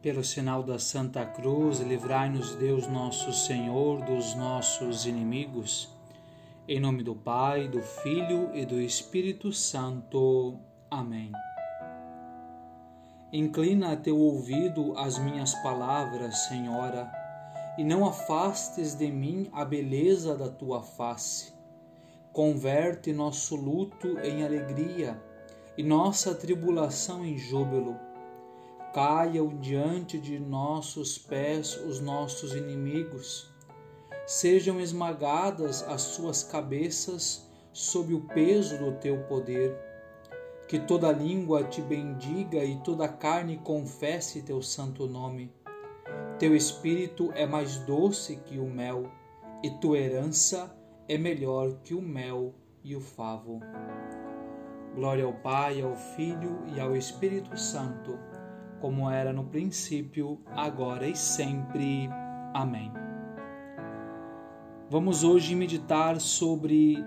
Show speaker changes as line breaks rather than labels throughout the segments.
Pelo sinal da Santa Cruz, livrai-nos Deus nosso Senhor dos nossos inimigos. Em nome do Pai, do Filho e do Espírito Santo. Amém. Inclina teu ouvido às minhas palavras, Senhora, e não afastes de mim a beleza da tua face. Converte nosso luto em alegria e nossa tribulação em júbilo caiam diante de nossos pés os nossos inimigos, sejam esmagadas as suas cabeças sob o peso do teu poder. Que toda língua te bendiga e toda carne confesse teu santo nome. Teu espírito é mais doce que o mel, e tua herança é melhor que o mel e o favo. Glória ao Pai, ao Filho e ao Espírito Santo como era no princípio, agora e sempre. Amém. Vamos hoje meditar sobre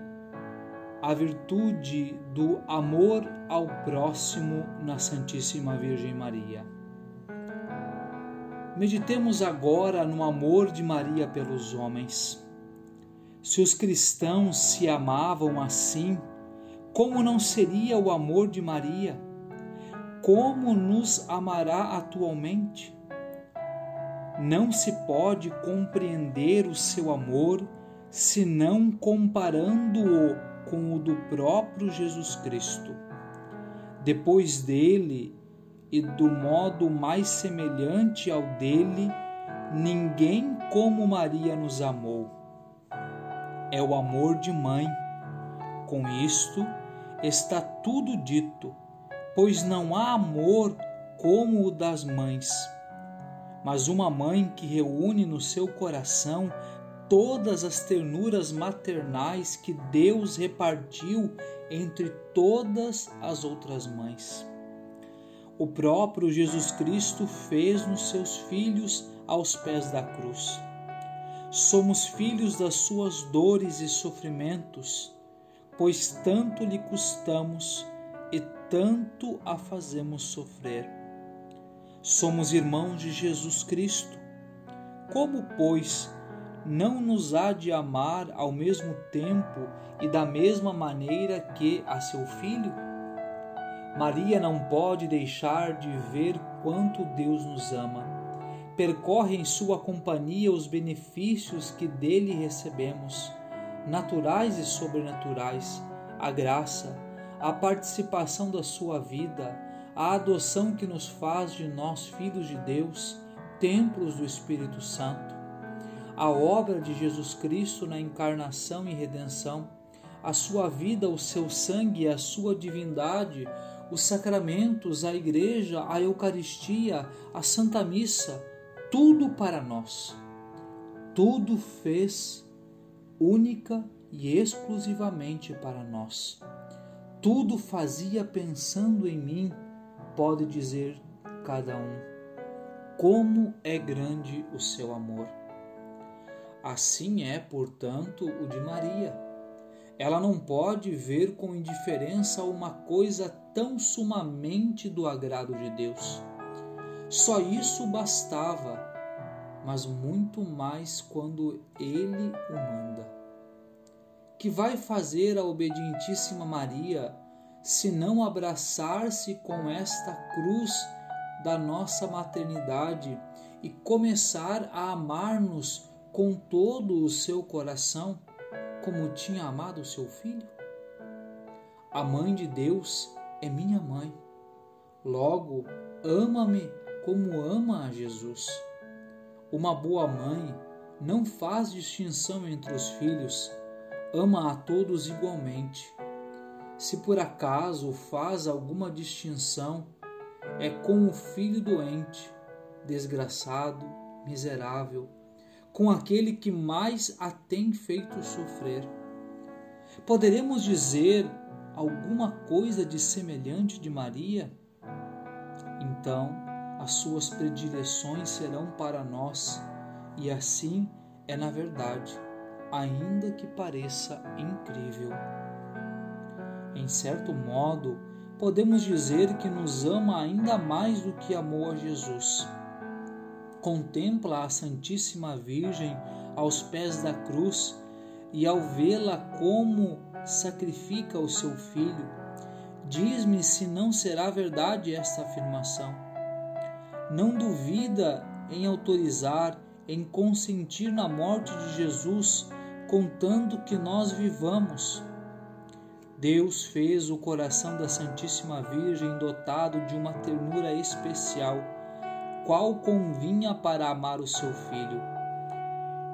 a virtude do amor ao próximo na Santíssima Virgem Maria. Meditemos agora no amor de Maria pelos homens. Se os cristãos se amavam assim, como não seria o amor de Maria? Como nos amará atualmente? Não se pode compreender o seu amor senão comparando-o com o do próprio Jesus Cristo. Depois dele e do modo mais semelhante ao dele, ninguém como Maria nos amou. É o amor de mãe. Com isto está tudo dito pois não há amor como o das mães. Mas uma mãe que reúne no seu coração todas as ternuras maternais que Deus repartiu entre todas as outras mães. O próprio Jesus Cristo fez nos seus filhos aos pés da cruz. Somos filhos das suas dores e sofrimentos, pois tanto lhe custamos tanto a fazemos sofrer. Somos irmãos de Jesus Cristo. Como, pois, não nos há de amar ao mesmo tempo e da mesma maneira que a seu filho? Maria não pode deixar de ver quanto Deus nos ama. Percorre em sua companhia os benefícios que dele recebemos, naturais e sobrenaturais, a graça, a participação da sua vida, a adoção que nos faz de nós filhos de Deus, templos do Espírito Santo, a obra de Jesus Cristo na encarnação e redenção, a sua vida, o seu sangue, a sua divindade, os sacramentos, a igreja, a Eucaristia, a Santa Missa, tudo para nós. Tudo fez única e exclusivamente para nós tudo fazia pensando em mim, pode dizer cada um. Como é grande o seu amor. Assim é, portanto, o de Maria. Ela não pode ver com indiferença uma coisa tão sumamente do agrado de Deus. Só isso bastava, mas muito mais quando Ele o manda que vai fazer a obedientíssima Maria se não abraçar-se com esta cruz da nossa maternidade e começar a amar-nos com todo o seu coração, como tinha amado o seu filho? A mãe de Deus é minha mãe. Logo, ama-me como ama a Jesus. Uma boa mãe não faz distinção entre os filhos ama a todos igualmente. Se por acaso faz alguma distinção, é com o filho doente, desgraçado, miserável, com aquele que mais a tem feito sofrer. Poderemos dizer alguma coisa de semelhante de Maria? Então, as suas predileções serão para nós, e assim é na verdade ainda que pareça incrível. Em certo modo, podemos dizer que nos ama ainda mais do que amou a Jesus. contempla a Santíssima Virgem aos pés da cruz e ao vê-la como sacrifica o seu filho, diz-me se não será verdade esta afirmação. Não duvida em autorizar, em consentir na morte de Jesus, contando que nós vivamos. Deus fez o coração da Santíssima Virgem dotado de uma ternura especial, qual convinha para amar o seu filho.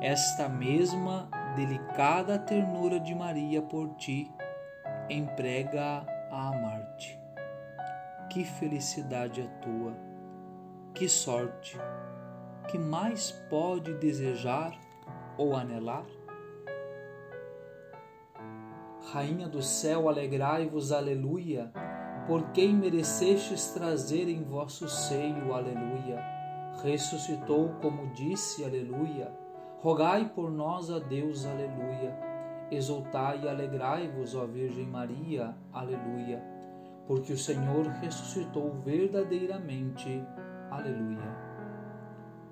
Esta mesma delicada ternura de Maria por ti emprega a amar-te. Que felicidade a tua, que sorte, que mais pode desejar ou anelar? Rainha do céu, alegrai-vos, aleluia, por quem merecestes trazer em vosso seio, aleluia. Ressuscitou, como disse, aleluia Rogai por nós a Deus, aleluia. Exultai e alegrai-vos, ó Virgem Maria, aleluia. Porque o Senhor ressuscitou verdadeiramente, aleluia.